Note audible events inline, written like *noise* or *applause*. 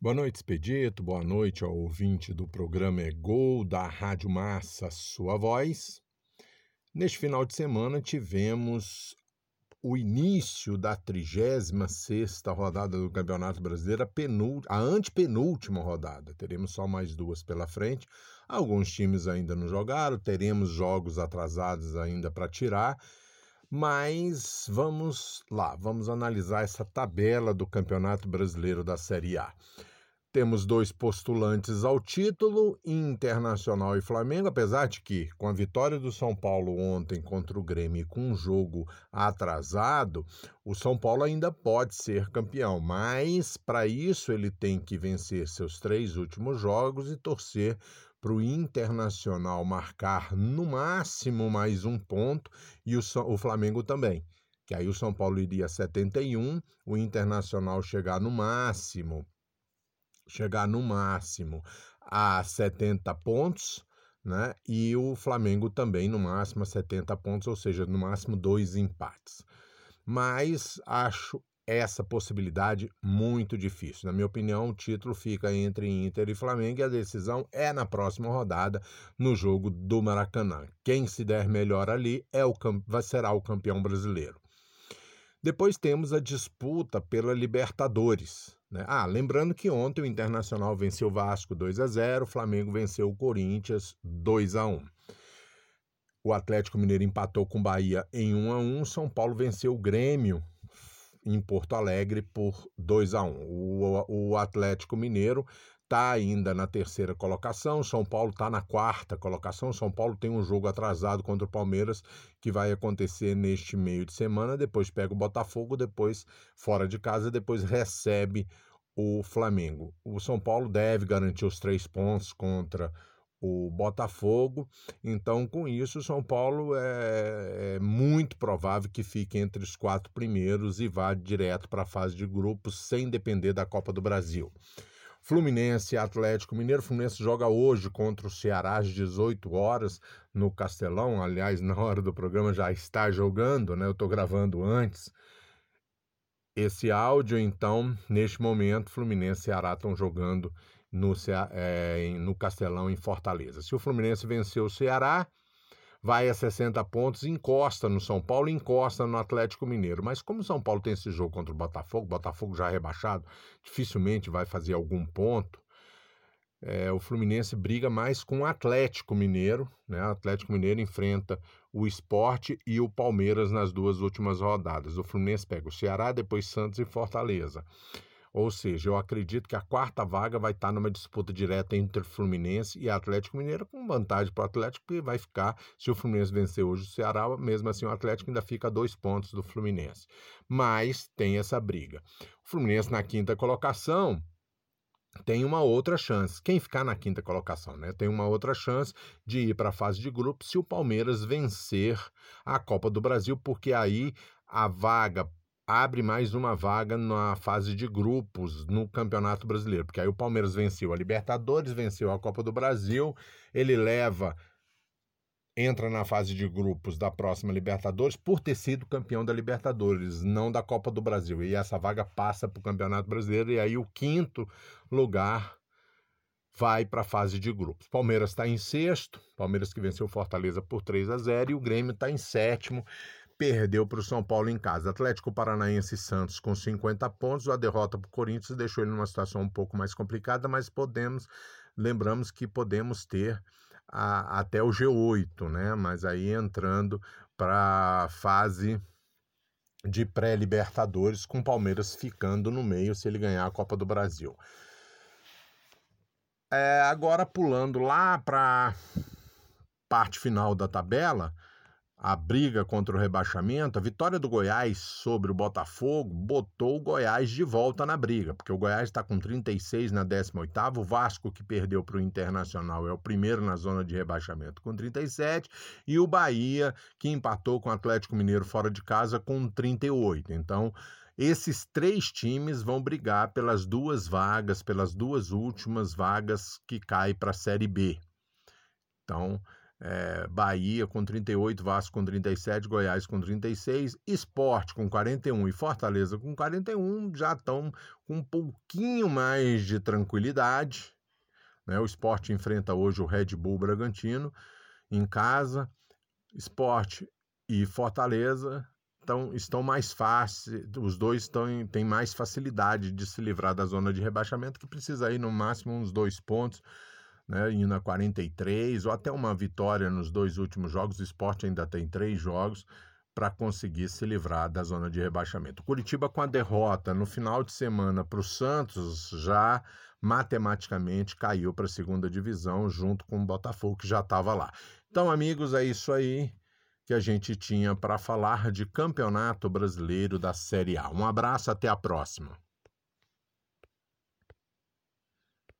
Boa noite, Expedito. Boa noite ao ouvinte do programa É Gol da Rádio Massa, sua voz. Neste final de semana tivemos o início da 36 rodada do Campeonato Brasileiro, a, a antepenúltima rodada. Teremos só mais duas pela frente. Alguns times ainda não jogaram, teremos jogos atrasados ainda para tirar. Mas vamos lá, vamos analisar essa tabela do Campeonato Brasileiro da Série A. Temos dois postulantes ao título, Internacional e Flamengo, apesar de que, com a vitória do São Paulo ontem contra o Grêmio com um jogo atrasado, o São Paulo ainda pode ser campeão, mas para isso ele tem que vencer seus três últimos jogos e torcer para o Internacional marcar no máximo mais um ponto e o, o Flamengo também. Que aí o São Paulo iria a 71, o Internacional chegar no máximo, chegar no máximo a 70 pontos, né? E o Flamengo também no máximo a 70 pontos, ou seja, no máximo dois empates. Mas acho essa possibilidade muito difícil. Na minha opinião, o título fica entre Inter e Flamengo e a decisão é na próxima rodada, no jogo do Maracanã. Quem se der melhor ali é o, será o campeão brasileiro. Depois temos a disputa pela Libertadores. Né? Ah, lembrando que ontem o Internacional venceu o Vasco 2 a 0, o Flamengo venceu o Corinthians 2 a 1. O Atlético Mineiro empatou com o Bahia em 1 a 1, São Paulo venceu o Grêmio em Porto Alegre por 2 a 1. O, o Atlético Mineiro está ainda na terceira colocação, São Paulo está na quarta colocação. São Paulo tem um jogo atrasado contra o Palmeiras que vai acontecer neste meio de semana. Depois pega o Botafogo, depois fora de casa, depois recebe o Flamengo. O São Paulo deve garantir os três pontos contra o Botafogo. Então, com isso, o São Paulo é, é, muito provável que fique entre os quatro primeiros e vá direto para a fase de grupos, sem depender da Copa do Brasil. Fluminense Atlético Mineiro. Fluminense joga hoje contra o Ceará às 18 horas no Castelão. Aliás, *laughs* na hora do programa já está jogando, né? Eu estou gravando antes. Esse áudio, então, neste momento, Fluminense e Ceará estão jogando no, é, no Castelão, em Fortaleza. Se o Fluminense vencer o Ceará, vai a 60 pontos, encosta no São Paulo, encosta no Atlético Mineiro. Mas como o São Paulo tem esse jogo contra o Botafogo, Botafogo já rebaixado, dificilmente vai fazer algum ponto. É, o Fluminense briga mais com o Atlético Mineiro, né? O Atlético Mineiro enfrenta o Esporte e o Palmeiras nas duas últimas rodadas. O Fluminense pega o Ceará, depois Santos e Fortaleza. Ou seja, eu acredito que a quarta vaga vai estar numa disputa direta entre Fluminense e Atlético Mineiro, com vantagem para o Atlético, que vai ficar, se o Fluminense vencer hoje o Ceará, mesmo assim o Atlético ainda fica a dois pontos do Fluminense. Mas tem essa briga. O Fluminense na quinta colocação tem uma outra chance. Quem ficar na quinta colocação, né? Tem uma outra chance de ir para a fase de grupo se o Palmeiras vencer a Copa do Brasil, porque aí a vaga abre mais uma vaga na fase de grupos no Campeonato Brasileiro, porque aí o Palmeiras venceu a Libertadores, venceu a Copa do Brasil, ele leva entra na fase de grupos da próxima Libertadores por ter sido campeão da Libertadores, não da Copa do Brasil. E essa vaga passa para o Campeonato Brasileiro e aí o quinto lugar vai para a fase de grupos. Palmeiras está em sexto, Palmeiras que venceu Fortaleza por 3 a 0 e o Grêmio está em sétimo perdeu para o São Paulo em casa. Atlético Paranaense e Santos com 50 pontos. A derrota para o Corinthians deixou ele numa situação um pouco mais complicada, mas podemos, lembramos que podemos ter a, até o G8, né? Mas aí entrando para a fase de pré-libertadores, com o Palmeiras ficando no meio se ele ganhar a Copa do Brasil. É, agora pulando lá para parte final da tabela, a briga contra o rebaixamento, a vitória do Goiás sobre o Botafogo botou o Goiás de volta na briga, porque o Goiás está com 36 na 18ª, o Vasco que perdeu para o Internacional é o primeiro na zona de rebaixamento com 37 e o Bahia que empatou com o Atlético Mineiro fora de casa com 38. Então, esses três times vão brigar pelas duas vagas, pelas duas últimas vagas que caem para a Série B. Então, é, Bahia com 38, Vasco com 37, Goiás com 36, Esporte com 41 e Fortaleza com 41 já estão com um pouquinho mais de tranquilidade. Né? O Esporte enfrenta hoje o Red Bull Bragantino em casa. Esporte e Fortaleza estão, estão mais fáceis, os dois estão, têm mais facilidade de se livrar da zona de rebaixamento, que precisa ir no máximo uns dois pontos né, indo a 43, ou até uma vitória nos dois últimos jogos. O esporte ainda tem três jogos para conseguir se livrar da zona de rebaixamento. Curitiba, com a derrota no final de semana para o Santos, já matematicamente caiu para a segunda divisão, junto com o Botafogo, que já estava lá. Então, amigos, é isso aí que a gente tinha para falar de Campeonato Brasileiro da Série A. Um abraço, até a próxima.